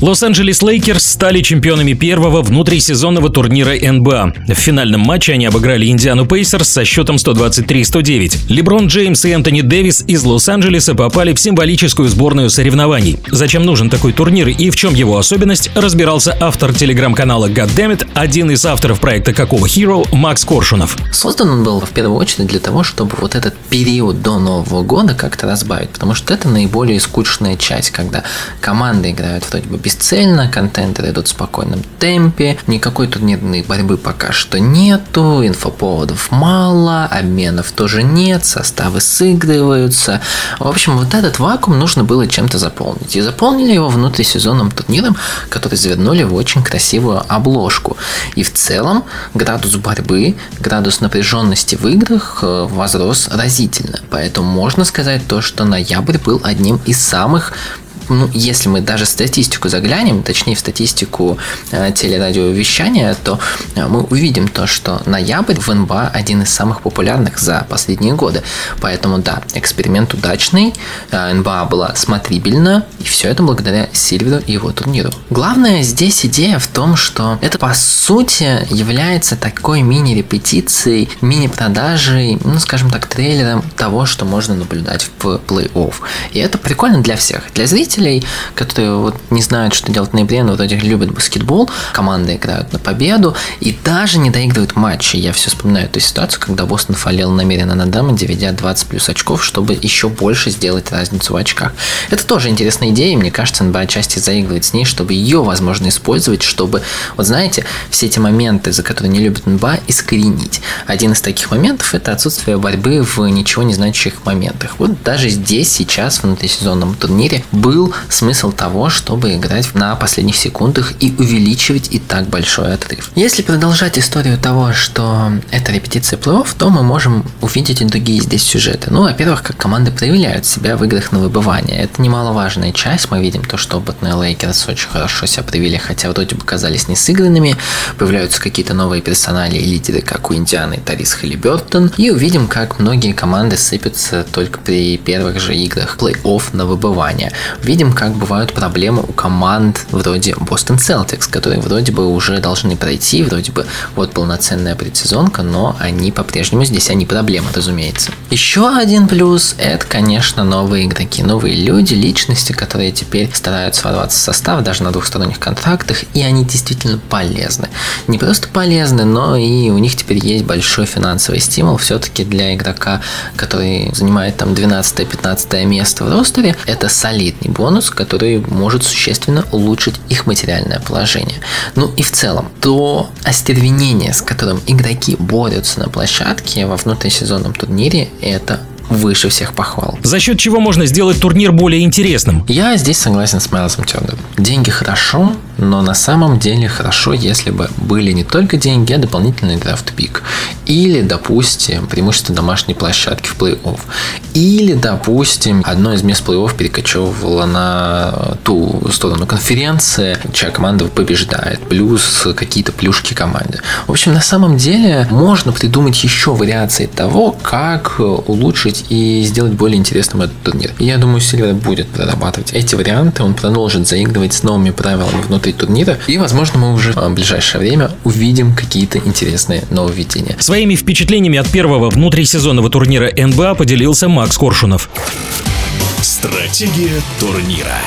Лос-Анджелес Лейкерс стали чемпионами первого внутрисезонного турнира НБА. В финальном матче они обыграли Индиану Пейсерс со счетом 123-109. Леброн Джеймс и Энтони Дэвис из Лос-Анджелеса попали в символическую сборную соревнований. Зачем нужен такой турнир и в чем его особенность, разбирался автор телеграм-канала Goddammit, один из авторов проекта «Какого Hero» Макс Коршунов. Создан он был в первую очередь для того, чтобы вот этот период до Нового года как-то разбавить, потому что это наиболее скучная часть, когда команды играют вроде бы бесцельно, контенты идут в спокойном темпе, никакой турнирной борьбы пока что нету, инфоповодов мало, обменов тоже нет, составы сыгрываются. В общем, вот этот вакуум нужно было чем-то заполнить. И заполнили его внутрисезонным турниром, который завернули в очень красивую обложку. И в целом градус борьбы, градус напряженности в играх э, возрос разительно. Поэтому можно сказать то, что ноябрь был одним из самых ну, если мы даже статистику заглянем, точнее в статистику э, телерадиовещания, то э, мы увидим то, что ноябрь в НБА один из самых популярных за последние годы. Поэтому да, эксперимент удачный, э, НБА была смотрибельна, и все это благодаря Сильверу и его турниру. Главное здесь идея в том, что это по сути является такой мини-репетицией, мини-продажей, ну скажем так, трейлером того, что можно наблюдать в плей-офф. И это прикольно для всех. Для зрителей любителей, которые вот не знают, что делать ноябре, но вроде любят баскетбол, команды играют на победу и даже не доигрывают матчи. Я все вспоминаю эту ситуацию, когда Бостон фалил намеренно на Дамонде, ведя 20 плюс очков, чтобы еще больше сделать разницу в очках. Это тоже интересная идея, и мне кажется, НБА части заигрывает с ней, чтобы ее возможно использовать, чтобы, вот знаете, все эти моменты, за которые не любят НБА, искоренить. Один из таких моментов – это отсутствие борьбы в ничего не значащих моментах. Вот даже здесь, сейчас, в внутрисезонном турнире, был смысл того, чтобы играть на последних секундах и увеличивать и так большой отрыв. Если продолжать историю того, что это репетиция плей-офф, то мы можем увидеть и другие здесь сюжеты. Ну, во-первых, как команды проявляют себя в играх на выбывание. Это немаловажная часть. Мы видим то, что опытные Лейкерс очень хорошо себя проявили, хотя вроде бы казались несыгранными. Появляются какие-то новые персоналии и лидеры, как у Индианы Тайриз Халибертон. И увидим, как многие команды сыпятся только при первых же играх плей-офф на выбывание. Видим видим, как бывают проблемы у команд вроде Boston Celtics, которые вроде бы уже должны пройти, вроде бы вот полноценная предсезонка, но они по-прежнему здесь, они проблемы, разумеется. Еще один плюс – это, конечно, новые игроки, новые люди, личности, которые теперь стараются ворваться в состав даже на двухсторонних контрактах, и они действительно полезны. Не просто полезны, но и у них теперь есть большой финансовый стимул все-таки для игрока, который занимает там 12-15 место в ростере, это солидный бонус бонус, который может существенно улучшить их материальное положение. Ну и в целом, то остервенение, с которым игроки борются на площадке во внутрисезонном турнире, это выше всех похвал. За счет чего можно сделать турнир более интересным? Я здесь согласен с Майлзом Тернером. Деньги хорошо, но на самом деле хорошо, если бы были не только деньги, а дополнительный драфт пик. Или, допустим, преимущество домашней площадки в плей-офф. Или, допустим, одно из мест плей-офф перекочевывало на ту сторону конференции, чья команда побеждает, плюс какие-то плюшки команде. В общем, на самом деле можно придумать еще вариации того, как улучшить и сделать более интересным этот турнир. И я думаю, Сильвер будет прорабатывать эти варианты, он продолжит заигрывать с новыми правилами внутри турнира, и, возможно, мы уже в ближайшее время увидим какие-то интересные нововведения. Своими впечатлениями от первого внутрисезонного турнира НБА поделился Макс Коршунов. Стратегия турнира.